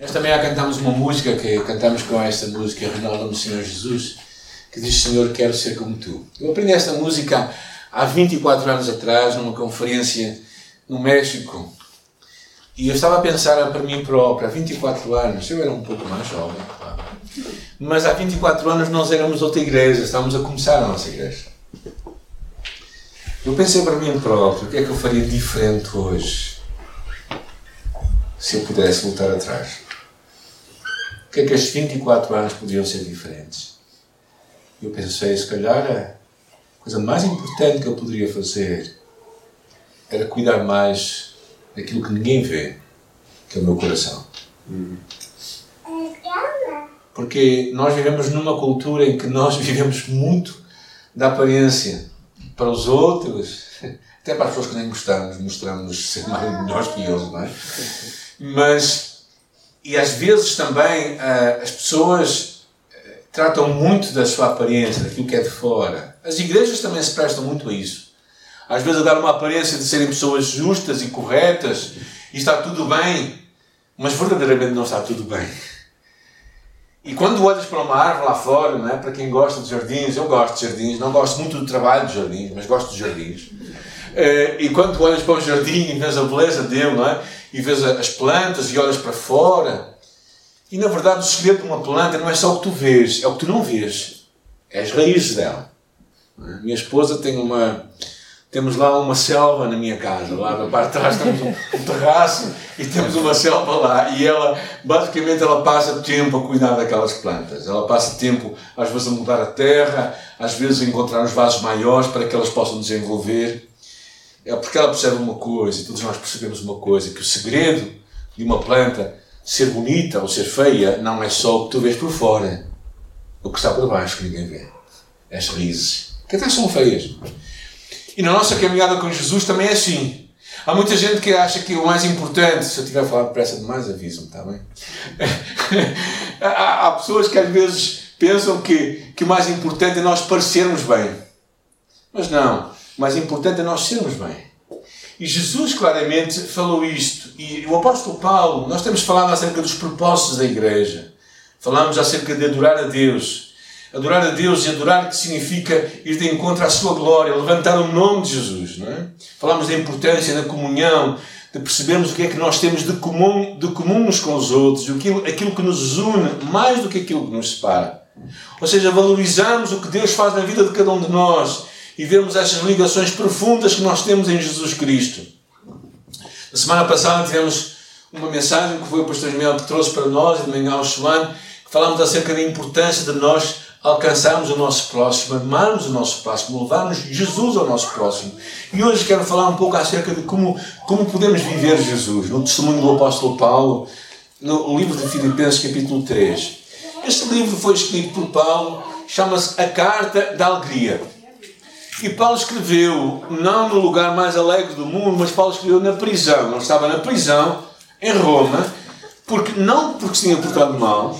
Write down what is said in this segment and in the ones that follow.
Esta manhã cantamos uma música que cantamos com esta música, no Senhor Jesus, que diz: Senhor, quero ser como tu. Eu aprendi esta música há 24 anos atrás, numa conferência no México. E eu estava a pensar para mim próprio, há 24 anos, eu era um pouco mais jovem, claro. Mas há 24 anos nós éramos outra igreja, estávamos a começar a nossa igreja. Eu pensei para mim próprio, o que é que eu faria diferente hoje? Se eu pudesse voltar atrás. Que é que estes 24 anos podiam ser diferentes? Eu pensei, se calhar, a coisa mais importante que eu poderia fazer era cuidar mais daquilo que ninguém vê, que é o meu coração. Porque nós vivemos numa cultura em que nós vivemos muito da aparência para os outros, até para as pessoas que nem gostamos, mostramos ser mais melhores que eles, não é? Mas e às vezes também uh, as pessoas uh, tratam muito da sua aparência, daquilo que é de fora. As igrejas também se prestam muito a isso. Às vezes a dar uma aparência de serem pessoas justas e corretas e está tudo bem, mas verdadeiramente não está tudo bem. E quando olhas para uma árvore lá fora, não é? para quem gosta de jardins, eu gosto de jardins, não gosto muito do trabalho de jardins, mas gosto de jardins. Uh, e quando olhas para um jardim e vês a beleza dele, não é? E vês as plantas e olhas para fora. E na verdade o segredo de uma planta não é só o que tu vês, é o que tu não vês. É as raízes dela. Minha esposa tem uma. Temos lá uma selva na minha casa, lá na parte de trás temos um, terraço e temos uma selva lá. E ela, basicamente, ela passa tempo a cuidar daquelas plantas. Ela passa tempo, às vezes, a mudar a terra, às vezes a encontrar os vasos maiores para que elas possam desenvolver. É porque ela percebe uma coisa, e todos nós percebemos uma coisa, que o segredo de uma planta ser bonita ou ser feia não é só o que tu vês por fora, o que está por baixo que ninguém vê. As raízes, que até são feias. E na nossa caminhada com Jesus também é assim. Há muita gente que acha que o mais importante, se eu tiver a falar depressa demais, aviso-me, está bem? há, há pessoas que às vezes pensam que, que o mais importante é nós parecermos bem. Mas não. Mais importante é nós sermos bem. E Jesus claramente falou isto. E o apóstolo Paulo, nós temos falado acerca dos propósitos da igreja. Falamos acerca de adorar a Deus. Adorar a Deus e adorar que significa ir de encontro à sua glória, levantar o nome de Jesus. Não é? Falamos da importância da comunhão, de percebermos o que é que nós temos de comum, de comum uns com os outros, aquilo, aquilo que nos une mais do que aquilo que nos separa. Ou seja, valorizarmos o que Deus faz na vida de cada um de nós e vermos estas ligações profundas que nós temos em Jesus Cristo. Na semana passada tivemos uma mensagem que foi o pastor Ismael que trouxe para nós, e de manhã ao Chuan, que falámos acerca da importância de nós alcançarmos o nosso próximo, amarmos o nosso próximo, levarmos Jesus ao nosso próximo. E hoje quero falar um pouco acerca de como, como podemos viver Jesus, no testemunho do apóstolo Paulo, no livro de Filipenses, capítulo 3. Este livro foi escrito por Paulo, chama-se A Carta da Alegria. E Paulo escreveu, não no lugar mais alegre do mundo, mas Paulo escreveu na prisão. Ele estava na prisão, em Roma, porque não porque se tinha portado mal,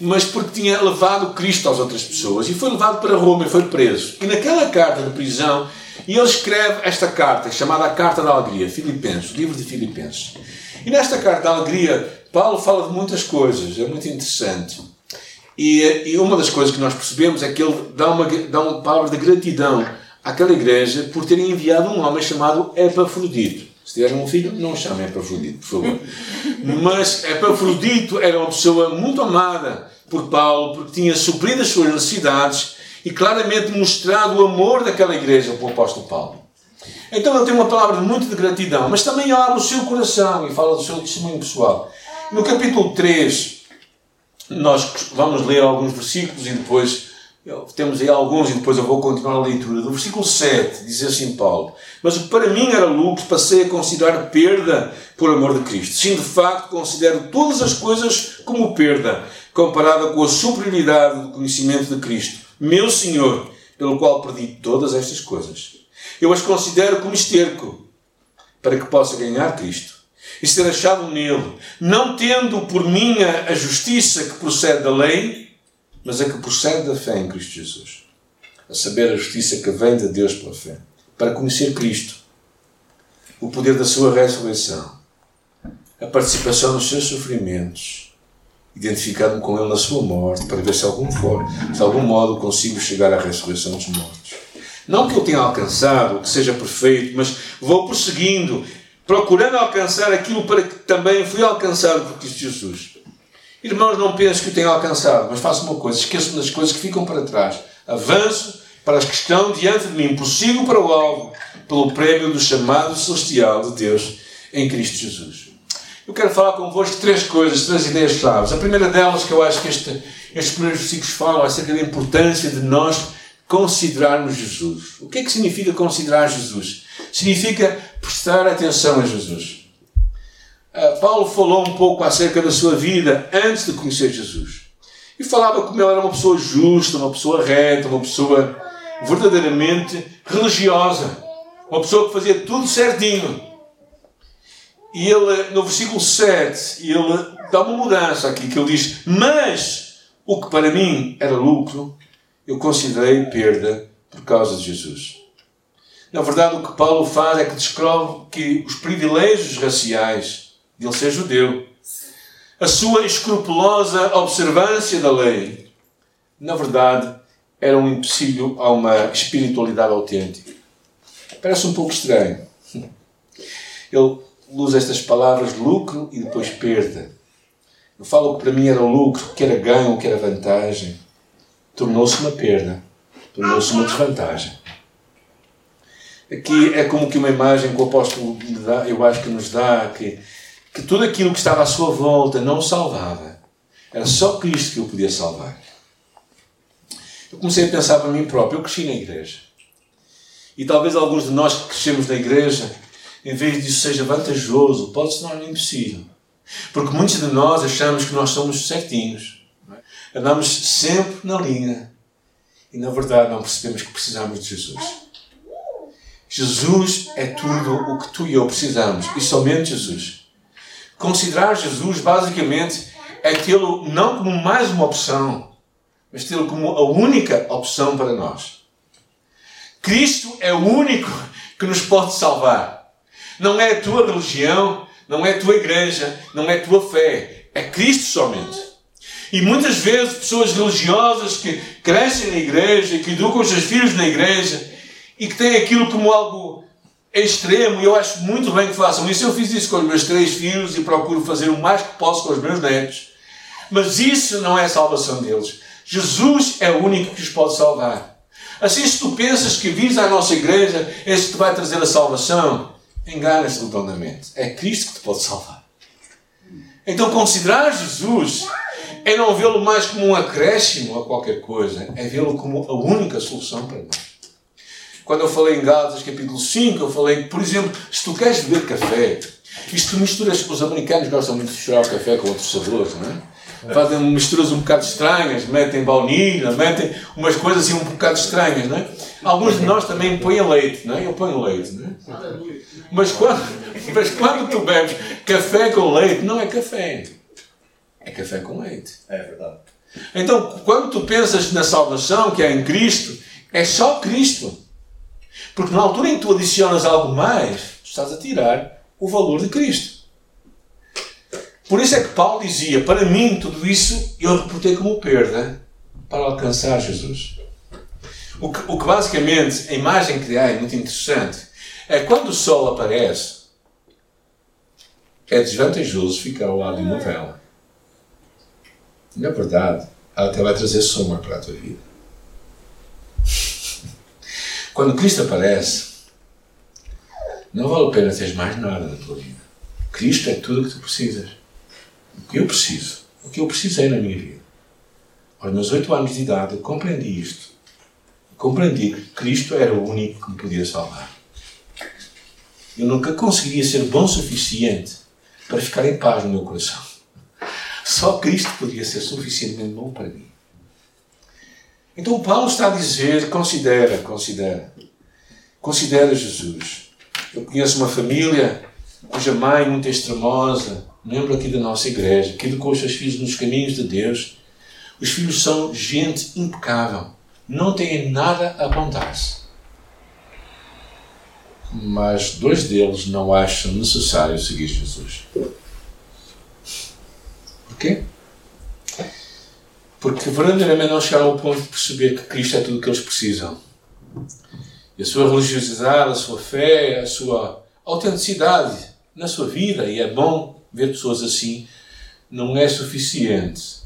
mas porque tinha levado Cristo às outras pessoas. E foi levado para Roma e foi preso. E naquela carta de prisão, ele escreve esta carta, chamada a Carta da Alegria, Filipenses, livro de Filipenses. E nesta Carta da Alegria, Paulo fala de muitas coisas, é muito interessante. E, e, uma das coisas que nós percebemos é que ele dá uma, dá uma palavra de gratidão àquela igreja por terem enviado um homem chamado Epafrodito. Se tiver um filho, não o chame Epafrodito, por favor. Mas Epafrodito era uma pessoa muito amada por Paulo, porque tinha suprido as suas necessidades e claramente mostrado o amor daquela igreja para o apóstolo Paulo. Então ele tem uma palavra muito de gratidão, mas também abre o seu coração e fala do seu testemunho pessoal. No capítulo 3, nós vamos ler alguns versículos e depois temos aí alguns e depois eu vou continuar a leitura. Do versículo 7 diz assim Paulo: Mas o que para mim era lucro, passei a considerar perda por amor de Cristo. Sim, de facto, considero todas as coisas como perda, comparada com a superioridade do conhecimento de Cristo, meu Senhor, pelo qual perdi todas estas coisas. Eu as considero como esterco, para que possa ganhar Cristo e ser achado nele, não tendo por minha a justiça que procede da lei, mas a que procede da fé em Cristo Jesus. A saber, a justiça que vem de Deus pela fé. Para conhecer Cristo, o poder da sua ressurreição, a participação nos seus sofrimentos, identificando-me com Ele na sua morte, para ver se, algum for, se de algum modo consigo chegar à ressurreição dos mortos. Não que eu tenha alcançado, que seja perfeito, mas vou prosseguindo, procurando alcançar aquilo para que também fui alcançado por Cristo Jesus. Irmãos, não penso que o tenha alcançado, mas faço uma coisa, esqueço-me das coisas que ficam para trás. Avanço para as que estão diante de mim, prossigo para o alvo, pelo prémio do chamado celestial de Deus em Cristo Jesus. Eu quero falar convosco três coisas, três ideias chaves. A primeira delas, que eu acho que este, estes primeiros versículos falam acerca da importância de nós considerarmos Jesus. O que é que significa considerar Jesus? Significa prestar atenção a Jesus. Uh, Paulo falou um pouco acerca da sua vida antes de conhecer Jesus. E falava como ele era uma pessoa justa, uma pessoa reta, uma pessoa verdadeiramente religiosa. Uma pessoa que fazia tudo certinho. E ele, no versículo 7, ele dá uma mudança aqui, que ele diz: Mas o que para mim era lucro, eu considerei perda por causa de Jesus. Na verdade, o que Paulo faz é que descreve que os privilégios raciais de ele ser judeu, a sua escrupulosa observância da lei, na verdade, era um empecilho a uma espiritualidade autêntica. Parece um pouco estranho. Ele usa estas palavras lucro e depois perda. Eu falo que para mim era lucro, que era ganho, que era vantagem. Tornou-se uma perda, tornou-se uma desvantagem. Aqui é como que uma imagem que o apóstolo dá, eu acho que nos dá, que, que tudo aquilo que estava à sua volta não o salvava. Era só Cristo que o podia salvar. Eu comecei a pensar para mim próprio. Eu cresci na igreja. E talvez alguns de nós que crescemos na igreja, em vez disso seja vantajoso, pode se tornar impossível. Porque muitos de nós achamos que nós somos certinhos. Andamos sempre na linha. E na verdade não percebemos que precisamos de Jesus. Jesus é tudo o que tu e eu precisamos. E somente Jesus. Considerar Jesus, basicamente, é tê-lo não como mais uma opção, mas tê-lo como a única opção para nós. Cristo é o único que nos pode salvar. Não é a tua religião, não é a tua igreja, não é a tua fé. É Cristo somente. E muitas vezes pessoas religiosas que crescem na igreja, que educam os seus filhos na igreja e que têm aquilo como algo extremo, e eu acho muito bem que façam isso. Eu fiz isso com os meus três filhos e procuro fazer o mais que posso com os meus netos. Mas isso não é a salvação deles. Jesus é o único que os pode salvar. Assim, se tu pensas que vires à nossa igreja é que te vai trazer a salvação, enganas-te redondamente. É Cristo que te pode salvar. Então, considerar Jesus é não vê-lo mais como um acréscimo a qualquer coisa, é vê-lo como a única solução para nós. Quando eu falei em Gálatas capítulo 5, eu falei que, por exemplo, se tu queres beber café, isto misturas, os americanos gostam muito de misturar o café com outros sabores, não é? fazem misturas um bocado estranhas, metem baunilha, metem umas coisas assim um bocado estranhas, não é? Alguns de nós também põem leite, não é? Eu ponho leite, não é? Mas quando, mas quando tu bebes café com leite, não é café. É café com leite. É verdade. Então, quando tu pensas na salvação que é em Cristo, é só Cristo. Porque na altura em que tu adicionas algo mais, tu estás a tirar o valor de Cristo. Por isso é que Paulo dizia: Para mim, tudo isso eu reportei como perda para alcançar Jesus. O que, o que basicamente, a imagem que há é muito interessante. É quando o sol aparece, é desvantajoso ficar ao lado de uma vela. Na verdade, ela até vai trazer sombra para a tua vida. Quando Cristo aparece, não vale a pena teres mais nada na tua vida. Cristo é tudo o que tu precisas o que eu preciso, o que eu precisei na minha vida. Aos meus oito anos de idade, eu compreendi isto. Compreendi que Cristo era o único que me podia salvar. Eu nunca conseguiria ser bom o suficiente para ficar em paz no meu coração. Só Cristo podia ser suficientemente bom para mim. Então Paulo está a dizer: considera, considera. Considera Jesus. Eu conheço uma família cuja mãe, muito extremosa, membro aqui da nossa igreja, que educou os seus filhos nos caminhos de Deus. Os filhos são gente impecável, não têm nada a apontar-se. Mas dois deles não acham necessário seguir Jesus. Porquê? Porque verdadeiramente não chegaram ao ponto de perceber que Cristo é tudo o que eles precisam. E a sua religiosidade, a sua fé, a sua autenticidade na sua vida, e é bom ver pessoas assim, não é suficiente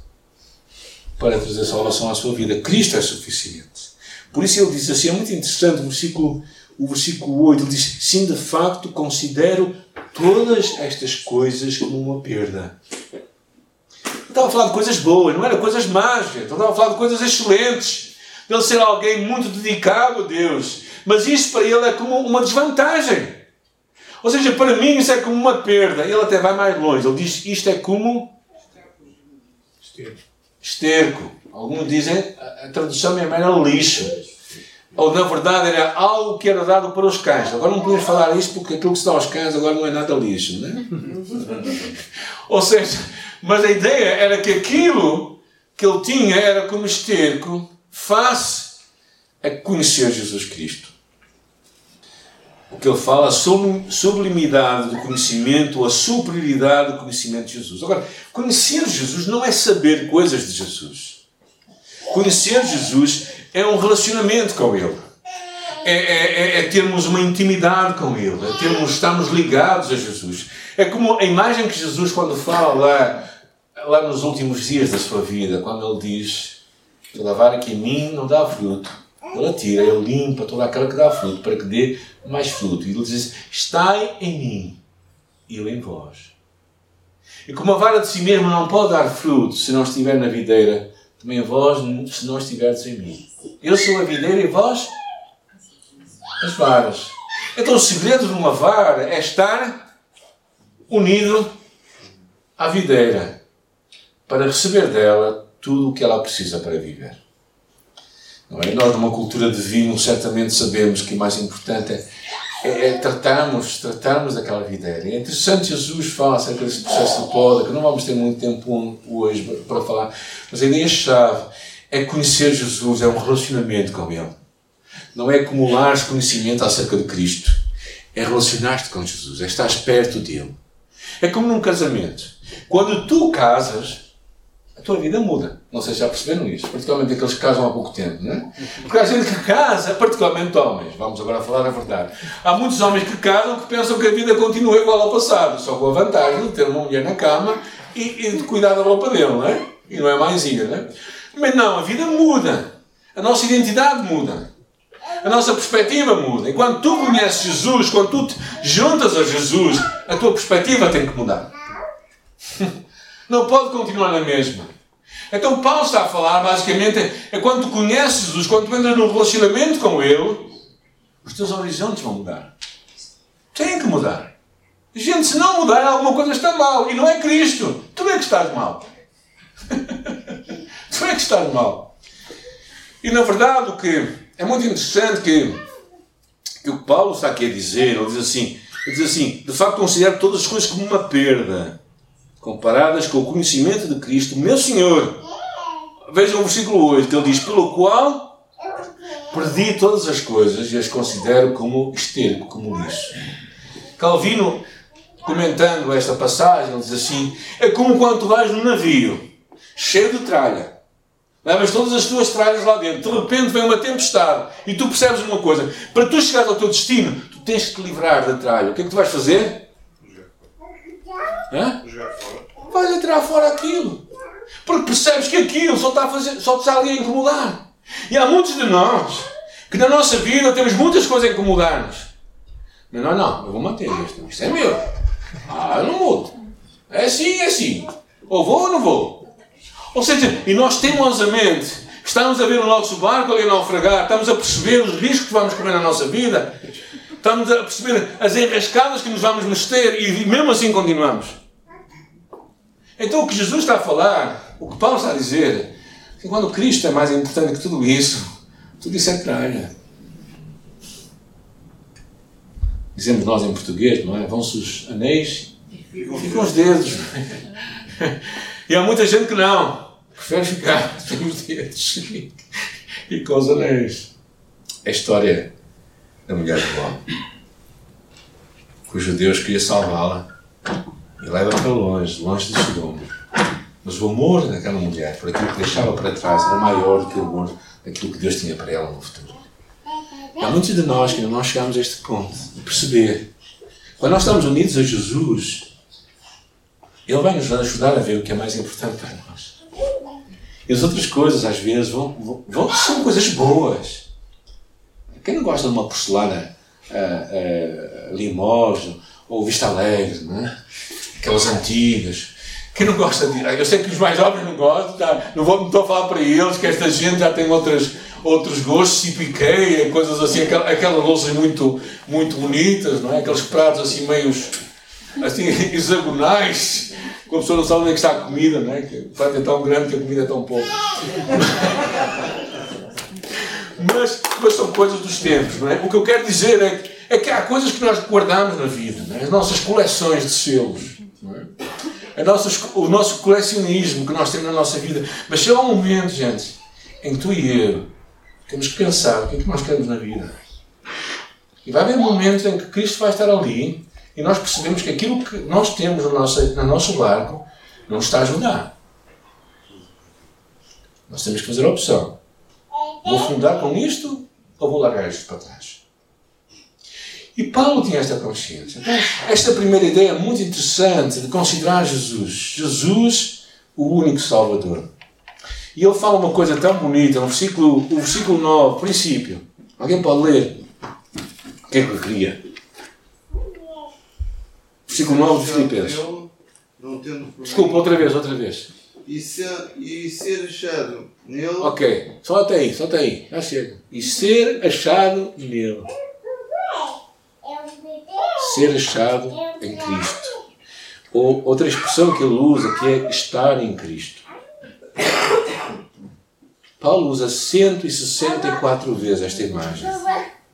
para trazer salvação à sua vida. Cristo é suficiente. Por isso ele diz assim, é muito interessante o versículo, o versículo 8, ele diz, sim, de facto, considero todas estas coisas como uma perda. Estava a falar de coisas boas, não era coisas más, ele estava a falar de coisas excelentes. De ele ser alguém muito dedicado a Deus. Mas isso para ele é como uma desvantagem. Ou seja, para mim isso é como uma perda. Ele até vai mais longe. Ele diz isto é como esterco. esterco. Alguns dizem, a tradução mesmo era lixo. Ou na verdade era algo que era dado para os cães. Agora não podemos falar isto porque aquilo que se dá aos cães agora não é nada lixo, não é? Ou seja, mas a ideia era que aquilo que ele tinha era como esterco face a conhecer Jesus Cristo o que ele fala sobre sublimidade do conhecimento ou a superioridade do conhecimento de Jesus. Agora, conhecer Jesus não é saber coisas de Jesus. Conhecer Jesus é um relacionamento com Ele. É, é, é, é termos uma intimidade com Ele. É termos, estamos ligados a Jesus. É como a imagem que Jesus, quando fala lá, nos últimos dias da sua vida, quando Ele diz: Toda vara que em mim não dá fruto, Ele tira, Ele limpa toda aquela que dá fruto, para que dê mais fruto. E ele diz: Estai em mim e eu em vós. E como a vara de si mesmo não pode dar fruto se não estiver na videira, também a vós se não estiverdes em mim. Eu sou a videira e vós as varas. Então o segredo de uma vara é estar unido à videira para receber dela tudo o que ela precisa para viver. Não é? Nós, numa cultura de vinho, certamente sabemos que o mais importante é, é, é tratarmos, tratarmos daquela videira. É interessante Jesus fala acerca desse processo de poda, que não vamos ter muito tempo hoje para falar, mas a ideia-chave é conhecer Jesus, é um relacionamento com Ele. Não é acumular conhecimento acerca de Cristo, é relacionar-te com Jesus, é estar perto dele. É como num casamento. Quando tu casas, tua vida muda. Não sei se já perceberam isso, particularmente aqueles que casam há pouco tempo, não é? Porque há gente que casa, particularmente homens, vamos agora falar a verdade. Há muitos homens que casam que pensam que a vida continua igual ao passado, só com a vantagem de ter uma mulher na cama e, e de cuidar da roupa dele, não é? E não é mãezinha, não é? Mas não, a vida muda. A nossa identidade muda. A nossa perspectiva muda. E quando tu conheces Jesus, quando tu te juntas a Jesus, a tua perspectiva tem que mudar. Não pode continuar na mesma. Então Paulo está a falar, basicamente, é quando conheces Jesus, quando tu entras num relacionamento com Ele, os teus horizontes vão mudar. Tem que mudar. Gente, se não mudar, alguma coisa está mal. E não é Cristo. Tu é que estás mal. tu é que estás mal. E na verdade, o que é muito interessante que, que o Paulo está aqui a dizer, ele diz assim, ele diz assim, de facto considero todas as coisas como uma perda comparadas com o conhecimento de Cristo, meu Senhor. Vejam o versículo 8, que ele diz: Pelo qual perdi todas as coisas e as considero como esterco, como lixo. Calvino, comentando esta passagem, diz assim: É como quando tu vais num navio cheio de tralha. Levas todas as tuas tralhas lá dentro. De repente vem uma tempestade e tu percebes uma coisa: para tu chegares ao teu destino, tu tens que te livrar da tralha. O que é que tu vais fazer? Hã? Vais atirar fora aquilo. Porque percebes que aquilo só está a fazer, só está ali a incomodar. E há muitos de nós que na nossa vida temos muitas coisas a incomodar-nos. Mas não, não, eu vou manter isto. Isto é meu. Ah, eu não mudo. É assim, é assim. Ou vou ou não vou. Ou seja, e nós teimosamente estamos a ver o nosso barco ali naufragar, estamos a perceber os riscos que vamos correr na nossa vida, estamos a perceber as enrascadas que nos vamos meter e mesmo assim continuamos. Então o que Jesus está a falar, o que Paulo está a dizer, é que quando Cristo é mais importante que tudo isso, tudo isso é tralha. Dizemos nós em português, não é? Vão-se os anéis e ficam os dedos. E há muita gente que não. Prefere ficar sem os dedos e com os anéis. A história da mulher de Ló, cujo Deus queria salvá-la e leva para longe, longe de Sodoma. Mas o amor daquela mulher, por aquilo que deixava para trás, era maior do que o amor daquilo que Deus tinha para ela no futuro. Há muitos de nós que não chegamos a este ponto de perceber. Quando nós estamos unidos a Jesus, Ele vai nos ajudar a ver o que é mais importante para nós. E as outras coisas, às vezes, vão, vão, são coisas boas. Quem não gosta de uma porcelana uh, uh, limosa ou vista alegre, não é? Aquelas antigas? Quem não gosta de. Eu sei que os mais jovens não gostam, tá? não, vou, não estou a falar para eles, que esta gente já tem outras, outros gostos, tipo Ikea, coisas assim, aquelas, aquelas louças muito, muito bonitas, não é? Aqueles pratos assim meios assim, hexagonais, com a pessoa não sabe onde é que está a comida, não é? Que o prato é tão grande que a comida é tão pouco. mas, mas são coisas dos tempos, não é? O que eu quero dizer é que, é que há coisas que nós guardamos na vida, é? as nossas coleções de selos, é? o nosso colecionismo que nós temos na nossa vida. Mas chega um momento, gente, em que tu e eu temos que pensar o que é que nós queremos na vida. E vai haver um momento em que Cristo vai estar ali e nós percebemos que aquilo que nós temos no nosso, no nosso barco não está a ajudar. Nós temos que fazer a opção. Vou fundar com isto ou vou largar isto para trás? E Paulo tinha esta consciência. Então, esta primeira ideia é muito interessante de considerar Jesus. Jesus, o único Salvador. E ele fala uma coisa tão bonita no versículo, o versículo 9, princípio. Alguém pode ler? O que é que eu queria? Versículo 9 de Filipenses. Desculpa, outra vez, outra vez. E ser, e ser achado nele. Ok, só até aí, só até aí, já chega. E ser achado nele ser achado em Cristo. Ou outra expressão que ele usa que é estar em Cristo. Paulo usa 164 vezes esta imagem.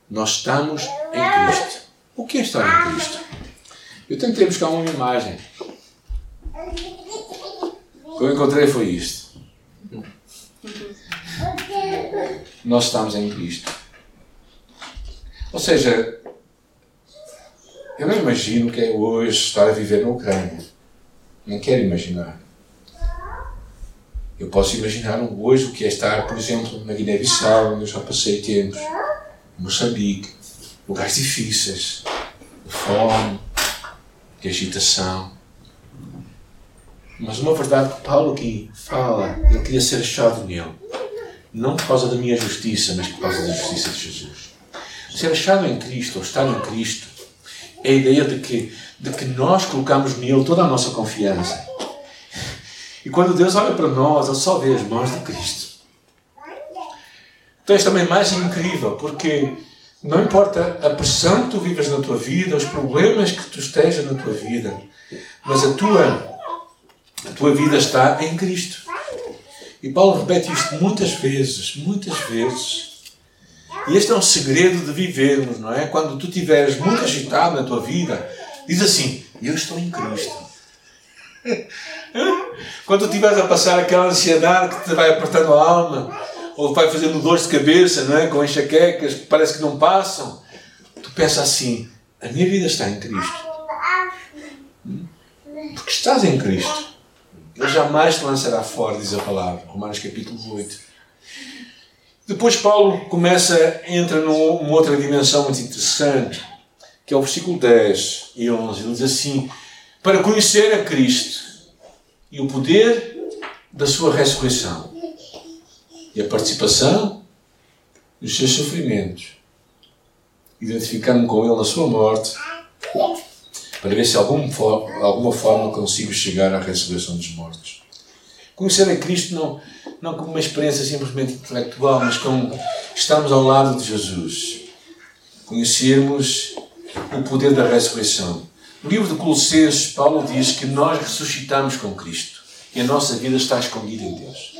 Nós estamos em Cristo. O que é estar em Cristo? Eu tentei buscar uma imagem. O que eu encontrei foi isto. Nós estamos em Cristo. Ou seja, eu não imagino o que é hoje estar a viver na Ucrânia. Não quero imaginar. Eu posso imaginar hoje o que é estar, por exemplo, na Guiné-Bissau, onde eu já passei tempos, em Moçambique, lugares difíceis, de fome, de agitação. Mas uma verdade que Paulo aqui fala, ele queria ser achado nele. Não por causa da minha justiça, mas por causa da justiça de Jesus. Ser achado em Cristo, ou estar em Cristo, é a ideia de que, de que nós colocamos nele toda a nossa confiança. E quando Deus olha para nós, Ele só vê as mãos de Cristo. É uma imagem incrível, porque não importa a pressão que tu vivas na tua vida, os problemas que tu estejas na tua vida, mas a tua, a tua vida está em Cristo. E Paulo repete isto muitas vezes, muitas vezes. E este é um segredo de vivermos, não é? Quando tu estiveres muito agitado na tua vida, diz assim: Eu estou em Cristo. Quando tu estiveres a passar aquela ansiedade que te vai apertando a alma, ou vai fazendo dores de cabeça, não é? com enxaquecas que parece que não passam, tu pensa assim: A minha vida está em Cristo. Hum? Porque estás em Cristo. Ele jamais te lançará fora, diz a palavra. Romanos capítulo 8. Depois Paulo começa, entra numa outra dimensão muito interessante, que é o versículo 10 e 11. Ele diz assim: Para conhecer a Cristo e o poder da sua ressurreição e a participação dos seus sofrimentos, identificando-me com ele na sua morte, para ver se de alguma forma consigo chegar à ressurreição dos mortos. Conhecer a Cristo não não como uma experiência simplesmente intelectual, mas como estarmos ao lado de Jesus, conhecermos o poder da ressurreição. No livro de Colossenses, Paulo diz que nós ressuscitamos com Cristo e a nossa vida está escondida em Deus.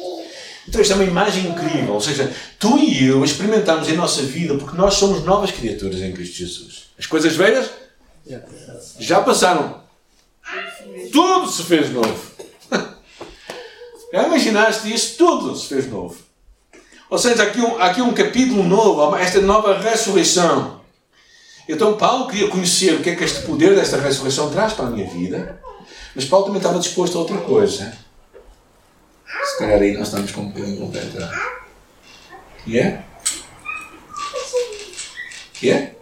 Então, esta é uma imagem incrível. Ou seja, tu e eu experimentamos em nossa vida porque nós somos novas criaturas em Cristo Jesus. As coisas velhas já passaram. Tudo se fez novo. Já imaginaste isso? Tudo se fez novo. Ou seja, aqui um, aqui um capítulo novo, esta nova ressurreição. Então Paulo queria conhecer o que é que este poder desta ressurreição traz para a minha vida, mas Paulo também estava disposto a outra coisa. Se calhar aí nós estamos com um bocadinho pé atrás. Que é? Que é?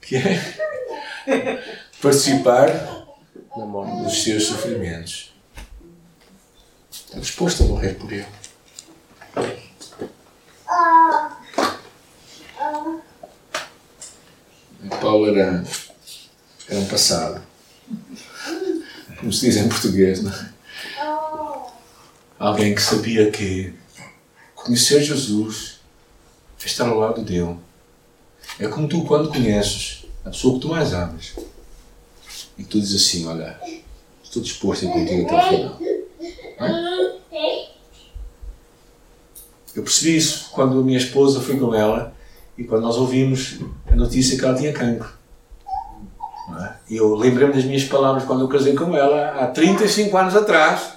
Que é? Participar dos seus sofrimentos. Está disposto a morrer por ele. Paulo era, era um passado. Como se diz em português, não é? Alguém que sabia que conhecer Jesus estar ao lado dele. É como tu quando conheces a pessoa que tu mais amas e tu dizes assim, olha, estou disposto a ir contigo até o final. É? Eu percebi isso quando a minha esposa foi com ela e quando nós ouvimos a notícia que ela tinha cancro. É? E eu lembrei-me das minhas palavras quando eu casei com ela, há 35 anos atrás.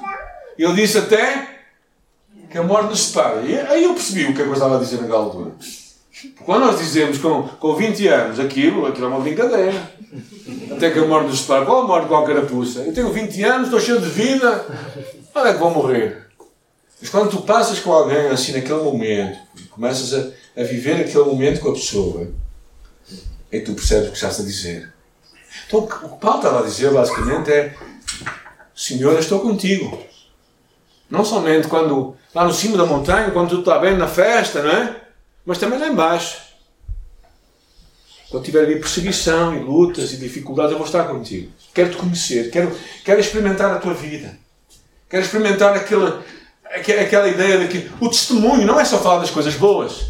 Eu disse até que a morte nos separa. E aí eu percebi o que é eu estava a dizer naquela altura. Quando nós dizemos com, com 20 anos aquilo, aquilo é uma brincadeira. Até que a morte nos separa. Qual com a carapuça? Eu tenho 20 anos, estou cheio de vida. Onde é que vou morrer? Mas quando tu passas com alguém assim naquele momento, começas a, a viver aquele momento com a pessoa, aí tu percebes o que estás a dizer. Então o que Paulo estava a dizer basicamente é: Senhor, eu estou contigo. Não somente quando lá no cimo da montanha, quando tudo está bem na festa, não é? Mas também lá embaixo. Quando tiver ali perseguição e lutas e dificuldades, eu vou estar contigo. Quero te conhecer, quero, quero experimentar a tua vida. Quero experimentar aquela, aquela ideia de que o testemunho não é só falar das coisas boas.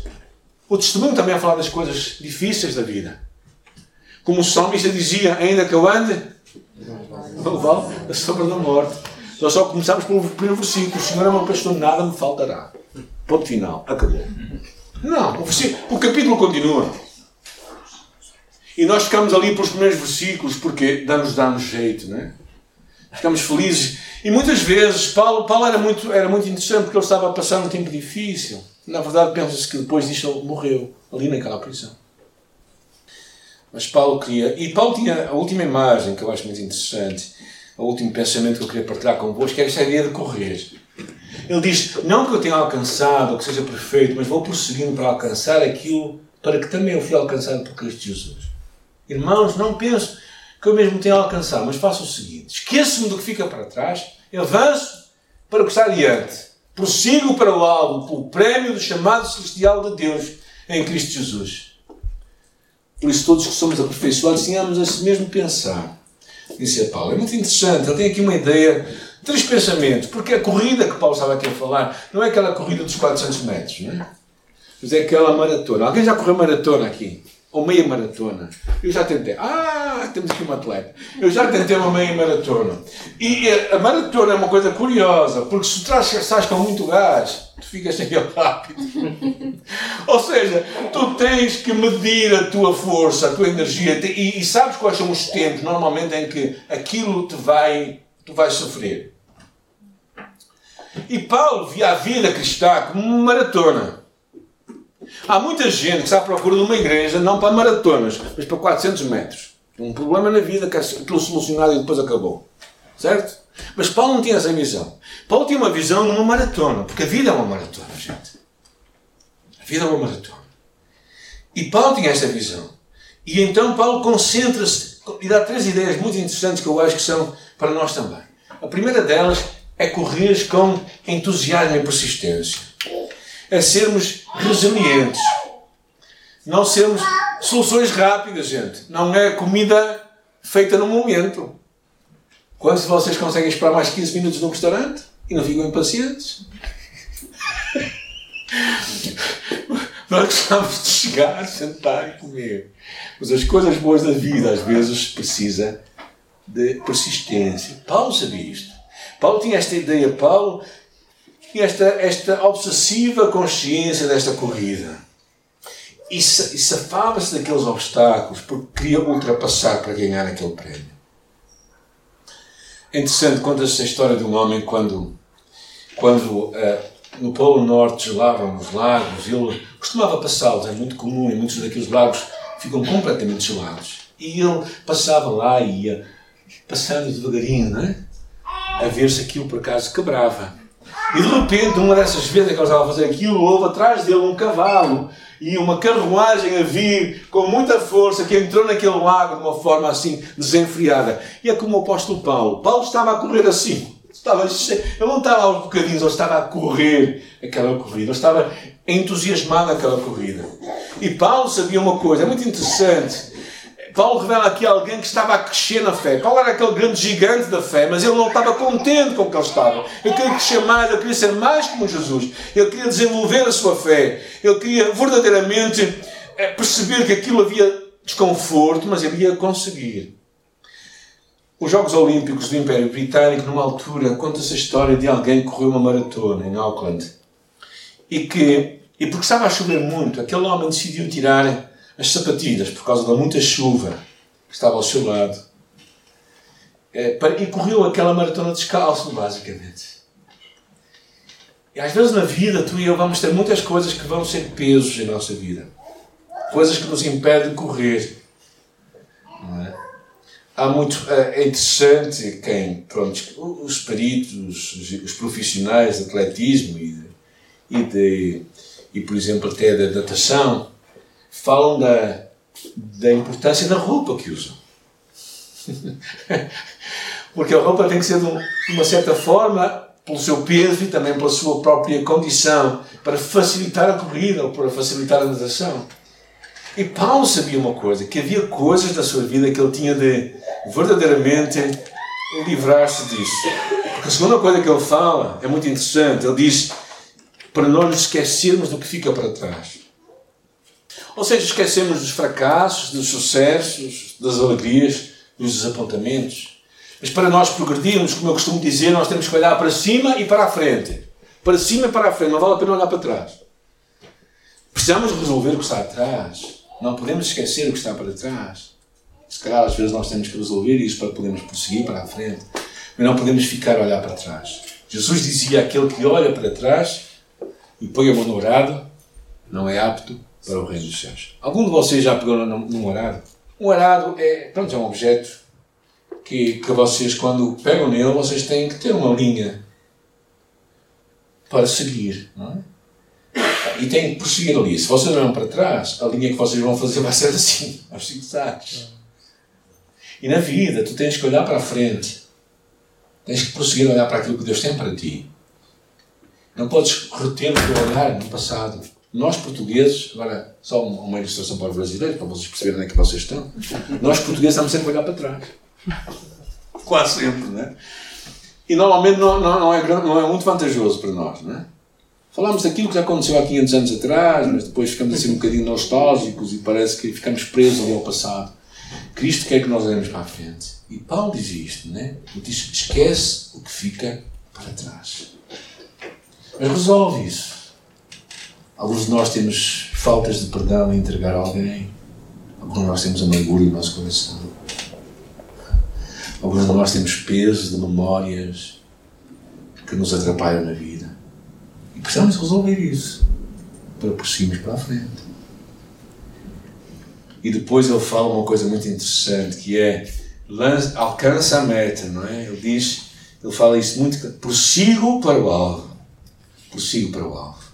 O testemunho também é falar das coisas difíceis da vida. Como o salmista dizia, ainda que eu ande no vale da sombra da morte. Nós só começamos pelo primeiro versículo. O Senhor é meu pastor, nada me faltará. Ponto final. Acabou. Não, o, o capítulo continua. E nós ficamos ali pelos primeiros versículos porque dá-nos dá jeito, não é? Ficamos felizes. E muitas vezes, Paulo, Paulo era, muito, era muito interessante porque ele estava a passar um tempo difícil. Na verdade, pensa-se que depois disso ele morreu, ali naquela prisão. Mas Paulo queria. E Paulo tinha a última imagem que eu acho muito interessante, o último pensamento que eu queria partilhar convosco, que é esta ideia de correr. Ele diz: Não que eu tenha alcançado, ou que seja perfeito, mas vou prosseguindo para alcançar aquilo para que também eu fui alcançado por Cristo Jesus. Irmãos, não penso que eu mesmo tenha alcançado, mas faço o seguinte: esqueço-me do que fica para trás, avanço para o que está adiante. Prossigo para o alvo, para o prémio do chamado celestial de Deus em Cristo Jesus. Por isso, todos que somos aperfeiçoados, tenhamos esse mesmo pensar. Disse a Paulo. É muito interessante, ele tem aqui uma ideia, três pensamentos, porque a corrida que Paulo estava aqui a falar não é aquela corrida dos 400 metros, não é? mas é aquela maratona. Alguém já correu maratona aqui? Ou meia maratona. Eu já tentei. Ah, temos aqui uma atleta. Eu já tentei uma meia maratona. E a maratona é uma coisa curiosa, porque se tu estás com muito gás, tu ficas sem ele rápido. ou seja, tu tens que medir a tua força, a tua energia, e, e sabes quais são os tempos normalmente em que aquilo te vai, tu vais sofrer. E Paulo via a vida cristã como uma maratona. Há muita gente que está à procura de uma igreja não para maratonas, mas para 400 metros. Um problema na vida que aquilo solucionado e depois acabou. Certo? Mas Paulo não tinha essa visão. Paulo tinha uma visão numa maratona, porque a vida é uma maratona, gente. A vida é uma maratona. E Paulo tinha esta visão. E então Paulo concentra-se e dá três ideias muito interessantes que eu acho que são para nós também. A primeira delas é correr com entusiasmo e persistência é sermos resilientes. Não sermos soluções rápidas, gente. Não é comida feita no momento. Quantos de vocês conseguem esperar mais 15 minutos no restaurante e não ficam impacientes? Nós gostamos de chegar, sentar e comer. Mas as coisas boas da vida às vezes precisa de persistência. Paulo sabia isto. Paulo tinha esta ideia. Paulo esta, esta obsessiva consciência desta corrida. E, e safava-se daqueles obstáculos porque queria ultrapassar para ganhar aquele prémio. É interessante, conta-se a história de um homem quando, quando uh, no Polo Norte gelavam os lagos, ele costumava passá-los, é muito comum, e muitos daqueles lagos ficam completamente gelados. E ele passava lá e ia passando devagarinho, é? a ver se aquilo por acaso quebrava. E de repente, uma dessas vezes que ele estava a fazer aquilo, houve atrás dele um cavalo e uma carruagem a vir com muita força que entrou naquele lago de uma forma assim desenfreada. E é como o apóstolo Paulo. Paulo estava a correr assim. Estava, ele não estava aos bocadinhos, ele estava a correr aquela corrida. Ele estava entusiasmado naquela corrida. E Paulo sabia uma coisa, é muito interessante. Paulo revela aqui alguém que estava a crescer na fé. Paulo era aquele grande gigante da fé, mas ele não estava contente com o que ele estava. Ele queria crescer mais, ele queria ser mais como Jesus. Ele queria desenvolver a sua fé. Ele queria verdadeiramente eh, perceber que aquilo havia desconforto, mas ele ia conseguir. Os Jogos Olímpicos do Império Britânico, numa altura, conta-se a história de alguém que correu uma maratona em Auckland. E que, e porque estava a chover muito, aquele homem decidiu tirar as sapatilhas por causa da muita chuva que estava ao seu lado. É, e correu aquela maratona descalço, basicamente. E às vezes na vida, tu e eu vamos ter muitas coisas que vão ser pesos em nossa vida. Coisas que nos impedem de correr. É? Há muito. É, é interessante quem. Pronto, os peritos, os, os profissionais de atletismo e, de, e, de, e, por exemplo, até da natação falam da, da importância da roupa que usam. Porque a roupa tem que ser de, uma certa forma, pelo seu peso e também pela sua própria condição, para facilitar a corrida ou para facilitar a natação. E Paulo sabia uma coisa, que havia coisas da sua vida que ele tinha de verdadeiramente livrar-se disso. Porque a segunda coisa que ele fala é muito interessante. Ele diz para nós nos esquecermos do que fica para trás. Ou seja, esquecemos dos fracassos, dos sucessos, das alegrias, dos desapontamentos. Mas para nós progredirmos, como eu costumo dizer, nós temos que olhar para cima e para a frente. Para cima e para a frente, não vale a pena olhar para trás. Precisamos resolver o que está atrás. Não podemos esquecer o que está para trás. Se calhar às vezes nós temos que resolver isso para podermos prosseguir para a frente. Mas não podemos ficar a olhar para trás. Jesus dizia: aquele que olha para trás e põe a mão no arado não é apto para o reino dos céus. Algum de vocês já pegou num arado? Um arado é, pronto, é um objeto que, que vocês, quando pegam nele, vocês têm que ter uma linha para seguir, não é? E têm que prosseguir ali. Se vocês olham para trás, a linha que vocês vão fazer vai ser assim, aos zigzags. E na vida, tu tens que olhar para a frente. Tens que prosseguir a olhar para aquilo que Deus tem para ti. Não podes reter o teu olhar no passado. Nós portugueses, agora só uma ilustração para os brasileiros, para vocês perceberem onde é que vocês estão. Nós portugueses estamos sempre a olhar para trás. Quase sempre, não é? E normalmente não, não, não, é, não é muito vantajoso para nós, não é? Falamos daquilo que já aconteceu há 500 anos atrás, mas depois ficamos assim um bocadinho nostálgicos e parece que ficamos presos ali ao passado. Cristo quer que nós olhemos para a frente. E Paulo diz isto, né? Ele diz: esquece o que fica para trás. Mas resolve isso. Alguns de nós temos faltas de perdão a entregar a alguém. Alguns de nós temos amargura no nosso coração. Alguns de nós temos peso de memórias que nos atrapalham na vida. E precisamos resolver isso para prosseguirmos para a frente. E depois ele fala uma coisa muito interessante que é alcança a meta, não é? Ele diz, ele fala isso muito, prossigo para o alvo. Prossigo para o alvo.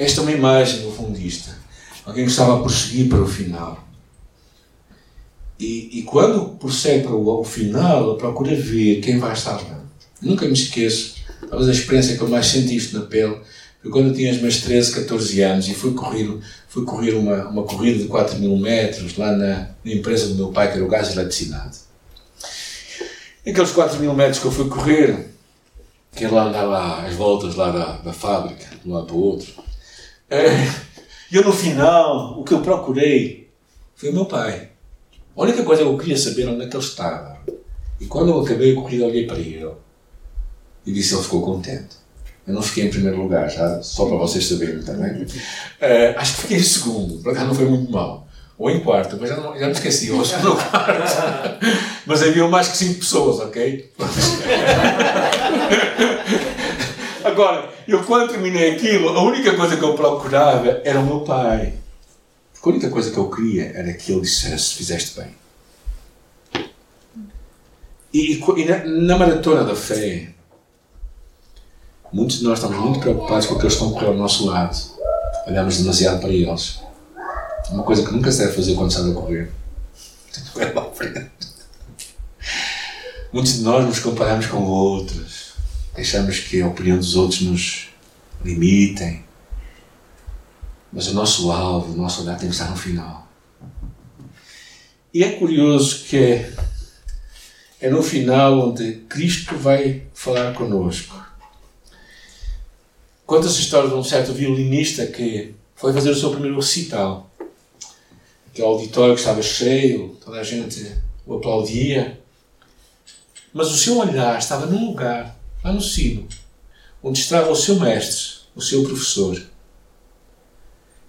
Esta é uma imagem do fundista. Alguém que estava a prosseguir para o final. E, e quando prossegue para o, final, procura ver quem vai estar lá. Nunca me esqueço, talvez a experiência que eu mais senti isto na pele foi quando eu tinha os meus 13, 14 anos e fui correr, fui correr uma, uma corrida de 4 mil metros lá na, na empresa do meu pai, que era o Gás Eletricidade. Aqueles 4 mil metros que eu fui correr, que ele andava às voltas lá da, da fábrica, de um lado para o outro, é, e eu no final, o que eu procurei foi o meu pai. A única coisa que eu queria saber era onde é que ele estava. E quando eu acabei a corrida, olhei para ele e disse: ele ficou contente. Eu não fiquei em primeiro lugar, já, só para vocês saberem também. Uh, acho que fiquei em segundo, para cá não foi muito mal. Ou em quarto, mas já, não, já me esqueci, eu que no quarto. mas havia mais que cinco pessoas, ok? Agora, eu quando terminei aquilo, a única coisa que eu procurava era o meu pai. Porque a única coisa que eu queria era que ele dissesse: fizeste bem. E, e, na, na maratona da fé, muitos de nós estamos muito preocupados com aqueles que estão a correr ao nosso lado. Olhamos demasiado para eles. Uma coisa que nunca se deve fazer quando sai a correr. Muitos de nós nos comparamos com outros. Deixamos que a opinião dos outros nos limitem. Mas o nosso alvo, o nosso olhar tem que estar no final. E é curioso que é, no final onde Cristo vai falar conosco. Conta-se a história de um certo violinista que foi fazer o seu primeiro recital. Aquele auditório que estava cheio, toda a gente o aplaudia. Mas o seu olhar estava num lugar, lá no sino, onde estava o seu mestre, o seu professor.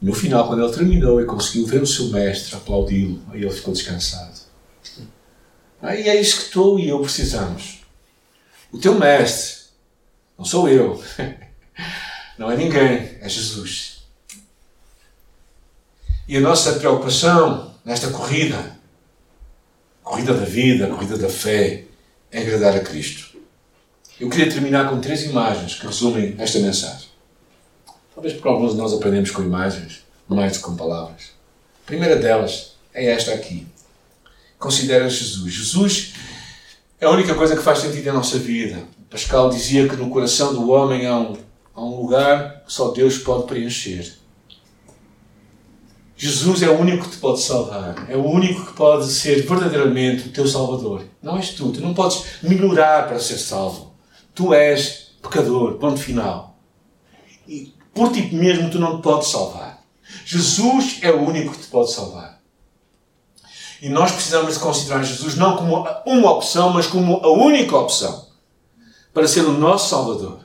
No final, quando ele terminou e conseguiu ver o seu mestre aplaudi-lo, aí ele ficou descansado. Aí é isso que tu e eu precisamos. O teu mestre, não sou eu, não é ninguém, é Jesus. E a nossa preocupação nesta corrida, corrida da vida, corrida da fé, é agradar a Cristo. Eu queria terminar com três imagens que resumem esta mensagem. Talvez porque alguns de nós aprendemos com imagens, mais do que com palavras. A primeira delas é esta aqui. Considera Jesus. Jesus é a única coisa que faz sentido na nossa vida. Pascal dizia que no coração do homem há um, há um lugar que só Deus pode preencher. Jesus é o único que te pode salvar. É o único que pode ser verdadeiramente o teu Salvador. Não és tu. Tu não podes melhorar para ser salvo. Tu és pecador. Ponto final. E por ti mesmo tu não te podes salvar. Jesus é o único que te pode salvar. E nós precisamos de considerar Jesus não como uma opção, mas como a única opção para ser o nosso Salvador.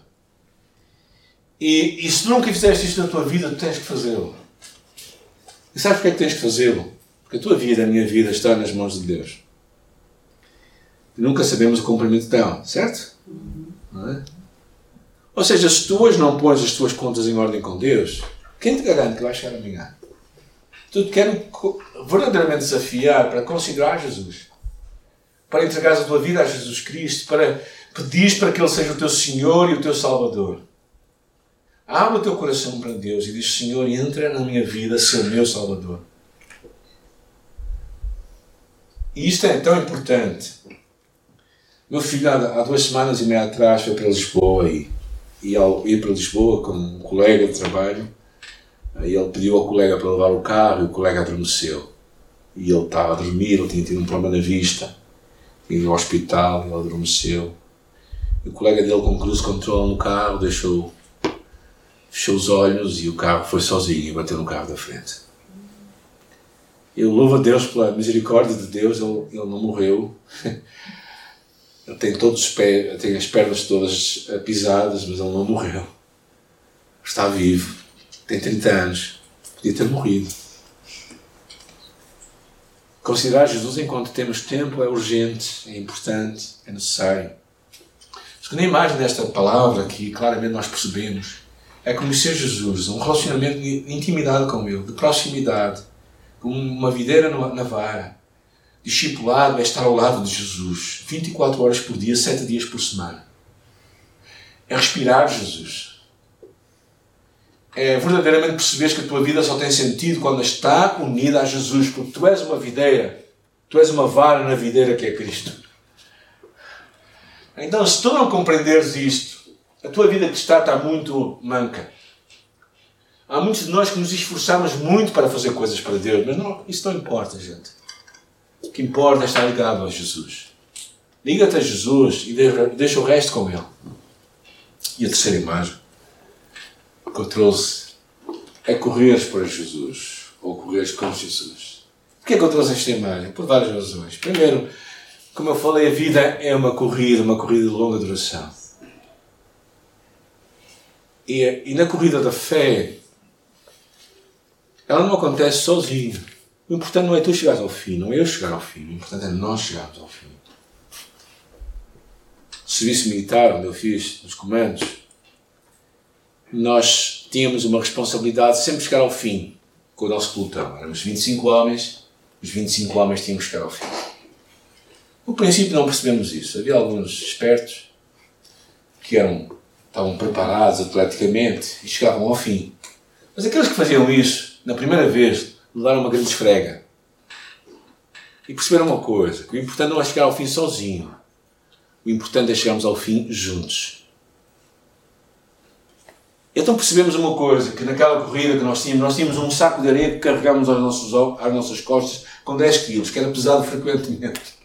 E, e se nunca fizeste isto na tua vida, tu tens que fazê-lo. E sabes porque é que tens que fazê-lo? Porque a tua vida, a minha vida, está nas mãos de Deus. E nunca sabemos o cumprimento dela, certo? É? Ou seja, se tu hoje não pões as tuas contas em ordem com Deus, quem te garante que vais chegar amanhã? Tu te quero verdadeiramente desafiar para considerar Jesus, para entregares a tua vida a Jesus Cristo, para pedir para que Ele seja o teu Senhor e o teu Salvador. Abre o teu coração para Deus e diz: Senhor, entra na minha vida, ser meu Salvador. E isto é tão importante. Meu filho, há duas semanas e meia atrás, foi para Lisboa e, e ao ir para Lisboa com um colega de trabalho, aí ele pediu ao colega para levar o carro e o colega adormeceu. E ele estava a dormir, ele tinha tido um problema na vista, ido ao hospital, ele adormeceu. E o colega dele, com cruz controle no carro, deixou fechou os olhos e o carro foi sozinho e bateu no carro da frente. Eu louvo a Deus pela misericórdia de Deus, ele, ele não morreu. Ele tem todos os pés, tem as pernas todas pisadas, mas ele não morreu. Está vivo, tem 30 anos, podia ter morrido. Considerar Jesus enquanto temos tempo é urgente, é importante, é necessário. A segunda imagem desta palavra aqui, claramente nós percebemos, é conhecer Jesus, um relacionamento de intimidade com Ele, de proximidade, como uma videira na vara. Discipulado é estar ao lado de Jesus, 24 horas por dia, 7 dias por semana. É respirar Jesus. É verdadeiramente perceberes que a tua vida só tem sentido quando está unida a Jesus, porque tu és uma videira, tu és uma vara na videira que é Cristo. Então, se tu não compreenderes isto, a tua vida cristã está muito manca. Há muitos de nós que nos esforçamos muito para fazer coisas para Deus, mas não, isso não importa, gente. O que importa é estar ligado a Jesus. Liga-te a Jesus e deixa o resto com Ele. E a terceira imagem que eu trouxe é correres para Jesus ou correres com Jesus. Porquê é que eu trouxe esta imagem? Por várias razões. Primeiro, como eu falei, a vida é uma corrida, uma corrida de longa duração. E, e na corrida da fé, ela não acontece sozinha. O importante não é tu chegares ao fim, não é eu chegar ao fim. O importante é nós chegarmos ao fim. O serviço militar, onde eu fiz os comandos, nós tínhamos uma responsabilidade de sempre chegar ao fim com o nosso pelotão. Éramos 25 homens, os 25 homens tinham que chegar ao fim. No princípio não percebemos isso. Havia alguns espertos que eram, estavam preparados atleticamente e chegavam ao fim. Mas aqueles que faziam isso, na primeira vez, levaram uma grande esfrega. E perceberam uma coisa, que o importante não é chegar ao fim sozinho. O importante é chegarmos ao fim juntos. Então percebemos uma coisa, que naquela corrida que nós tínhamos, nós tínhamos um saco de areia que carregávamos aos nossos, às nossas costas com 10 quilos, que era pesado frequentemente.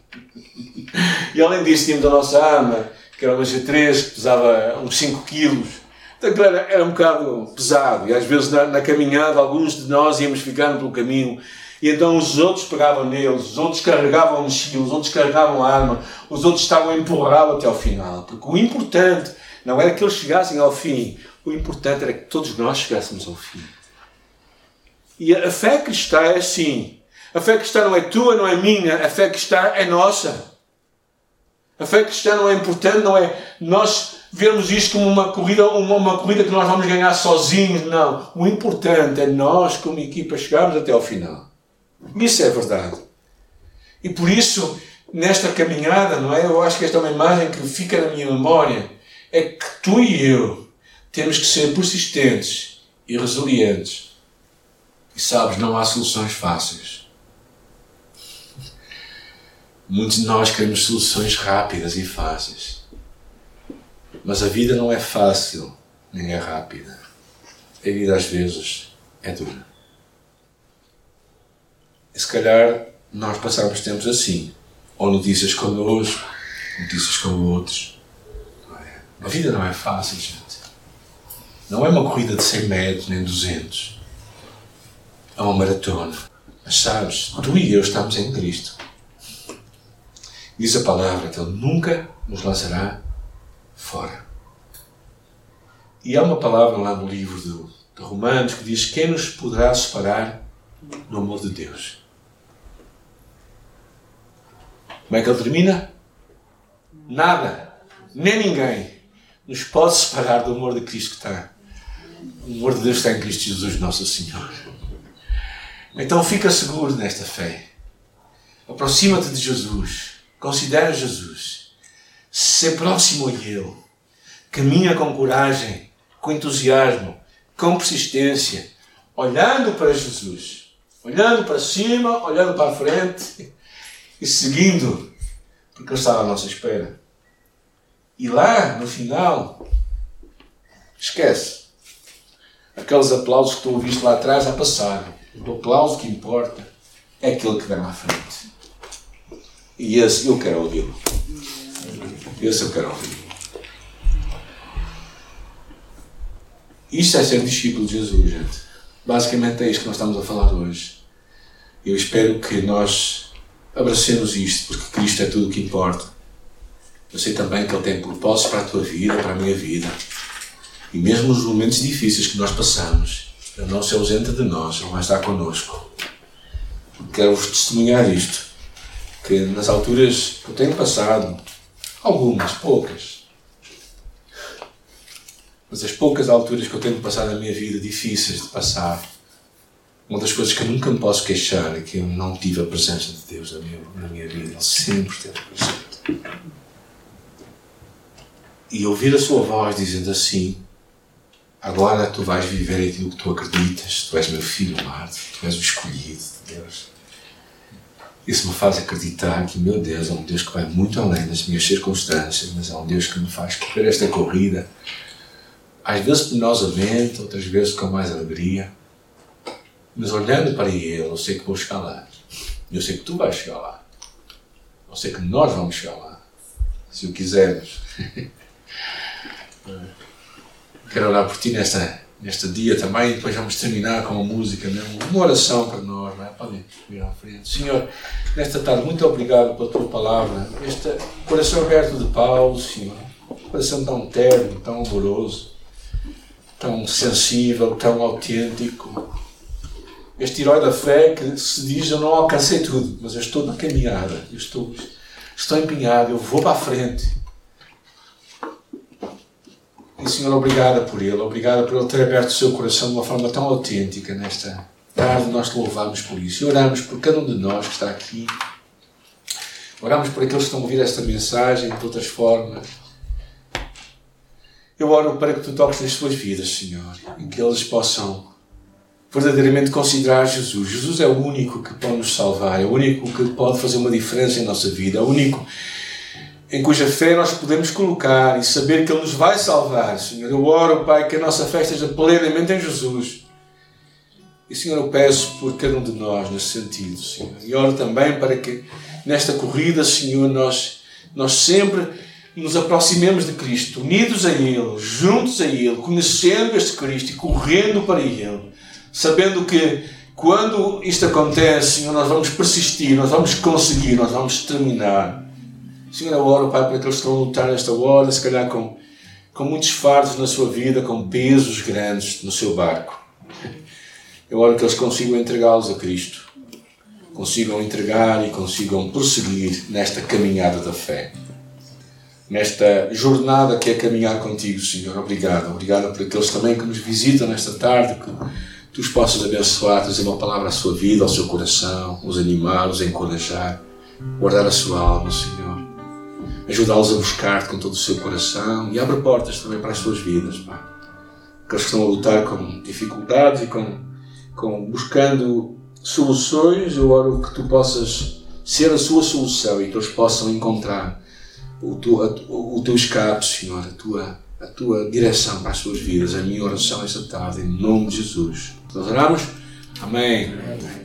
E além disso tínhamos a nossa arma, que era uma G3, que pesava uns 5 quilos. Então era, era um bocado pesado. E às vezes na, na caminhada alguns de nós íamos ficando pelo caminho e então os outros pegavam neles, os outros carregavam a mochila, os outros carregavam arma, os outros estavam a empurrá-lo até ao final. Porque o importante não era que eles chegassem ao fim, o importante era que todos nós chegássemos ao fim. E a fé cristã é assim. A fé cristã não é tua, não é minha, a fé cristã é nossa. A fé cristã não é importante, não é nós vermos isto como uma corrida, uma, uma corrida que nós vamos ganhar sozinhos, não. O importante é nós, como equipa, chegarmos até ao final. Isso é verdade. E por isso, nesta caminhada, não é? Eu acho que esta é uma imagem que fica na minha memória. É que tu e eu temos que ser persistentes e resilientes. E sabes, não há soluções fáceis. Muitos de nós queremos soluções rápidas e fáceis. Mas a vida não é fácil nem é rápida. A vida às vezes é dura. E se calhar nós passamos tempos assim. Ou notícias connosco, notícias com outros. A vida não é fácil, gente. Não é uma corrida de 100 metros nem 200. É uma maratona. Mas sabes, tu e eu estamos em Cristo. Diz a palavra que Ele nunca nos lançará fora. E há uma palavra lá no livro de, de Romanos que diz: Quem nos poderá separar do amor de Deus? Como é que ele termina? Nada, nem ninguém nos pode separar do amor de Cristo que está. O amor de Deus está em Cristo Jesus, nosso Senhor. Então fica seguro nesta fé. Aproxima-te de Jesus. Considera Jesus. Se próximo a Ele. Caminha com coragem, com entusiasmo, com persistência, olhando para Jesus. Olhando para cima, olhando para a frente e seguindo, porque Ele estava à nossa espera. E lá, no final, esquece. Aqueles aplausos que tu ouviste lá atrás já passaram. O aplauso que importa é aquele que vem à frente. E esse eu quero ouvi-lo. Esse eu quero ouvir. Isto é ser discípulo de Jesus, gente. Basicamente é isto que nós estamos a falar hoje. Eu espero que nós abracemos isto, porque Cristo é tudo o que importa. Eu sei também que Ele tem propósitos para a tua vida, para a minha vida. E mesmo nos momentos difíceis que nós passamos, Ele não se ausenta de nós, Ele vai estar connosco. Quero-vos testemunhar isto, que nas alturas que eu tenho passado, algumas, poucas, mas as poucas alturas que eu tenho passado na minha vida, difíceis de passar, uma das coisas que eu nunca me posso queixar é que eu não tive a presença de Deus na minha, na minha vida. Ele sempre esteve presente. E ouvir a sua voz dizendo assim: Agora tu vais viver aquilo que tu acreditas, tu és meu filho amado, tu és o escolhido de Deus. Isso me faz acreditar que, meu Deus, é um Deus que vai muito além das minhas circunstâncias, mas é um Deus que me faz correr esta corrida, às vezes penosamente, outras vezes com mais alegria mas olhando para Ele, eu sei que vou chegar lá. Eu sei que tu vais chegar lá. Eu sei que nós vamos chegar lá. Se o quisermos. Quero orar por ti nesta, neste dia também. Depois vamos terminar com uma música, mesmo, uma oração para nós. Não é? Podem vir à frente. Senhor, nesta tarde, muito obrigado pela tua palavra. Este coração aberto de Paulo, Senhor. Coração tão terno, tão amoroso, tão sensível, tão autêntico este herói da fé que se diz: Eu não alcancei tudo, mas eu estou na caminhada, eu estou, estou empenhado, eu vou para a frente. E Senhor, obrigada por ele, obrigada por ele ter aberto o seu coração de uma forma tão autêntica nesta tarde. Nós te louvamos por isso e oramos por cada um de nós que está aqui. Oramos por aqueles que estão a ouvir esta mensagem de outras formas. Eu oro para que tu toques nas suas vidas, Senhor, e que eles possam verdadeiramente considerar Jesus. Jesus é o único que pode nos salvar, é o único que pode fazer uma diferença em nossa vida, é o único em cuja fé nós podemos colocar e saber que Ele nos vai salvar. Senhor, eu oro, Pai, que a nossa fé esteja plenamente em Jesus. E, Senhor, eu peço por cada um de nós nesse sentido, Senhor. E oro também para que nesta corrida, Senhor, nós, nós sempre nos aproximemos de Cristo, unidos a Ele, juntos a Ele, conhecendo este Cristo e correndo para Ele, sabendo que quando isto acontece, Senhor, nós vamos persistir, nós vamos conseguir, nós vamos terminar. Senhor, eu oro, Pai, para aqueles que estão a lutar nesta hora, se calhar com, com muitos fardos na sua vida, com pesos grandes no seu barco. Eu oro que eles consigam entregá-los a Cristo, consigam entregar e consigam prosseguir nesta caminhada da fé. Nesta jornada que é caminhar contigo, Senhor. Obrigado. Obrigado por aqueles também que nos visitam nesta tarde, que tu os possas abençoar, trazer uma palavra à sua vida, ao seu coração, os animar, os encorajar, guardar a sua alma, Senhor ajudá-los a buscar-te com todo o seu coração e abre portas também para as suas vidas, Pai. Aqueles que estão a lutar com dificuldades e com, com buscando soluções, eu oro que tu possas ser a sua solução e que eles possam encontrar o teu, o, o teu escape, Senhor, a tua, a tua direção para as suas vidas. A minha oração esta tarde, em nome de Jesus. Nós oramos? Amém. Amém.